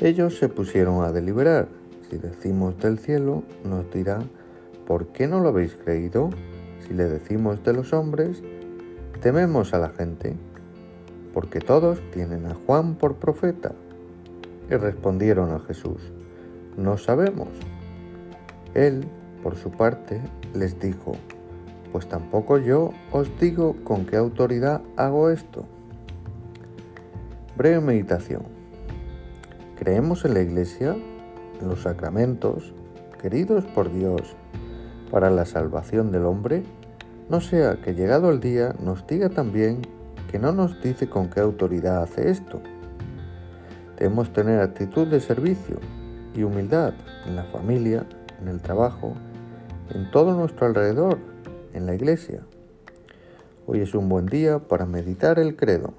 Ellos se pusieron a deliberar. Si decimos del cielo, nos dirá, ¿por qué no lo habéis creído? Si le decimos de los hombres, tememos a la gente, porque todos tienen a Juan por profeta. Y respondieron a Jesús, no sabemos. Él, por su parte, les dijo, pues tampoco yo os digo con qué autoridad hago esto. Breve meditación. Creemos en la Iglesia, en los sacramentos, queridos por Dios, para la salvación del hombre, no sea que llegado el día nos diga también que no nos dice con qué autoridad hace esto. Debemos tener actitud de servicio y humildad en la familia, en el trabajo, en todo nuestro alrededor, en la iglesia. Hoy es un buen día para meditar el credo.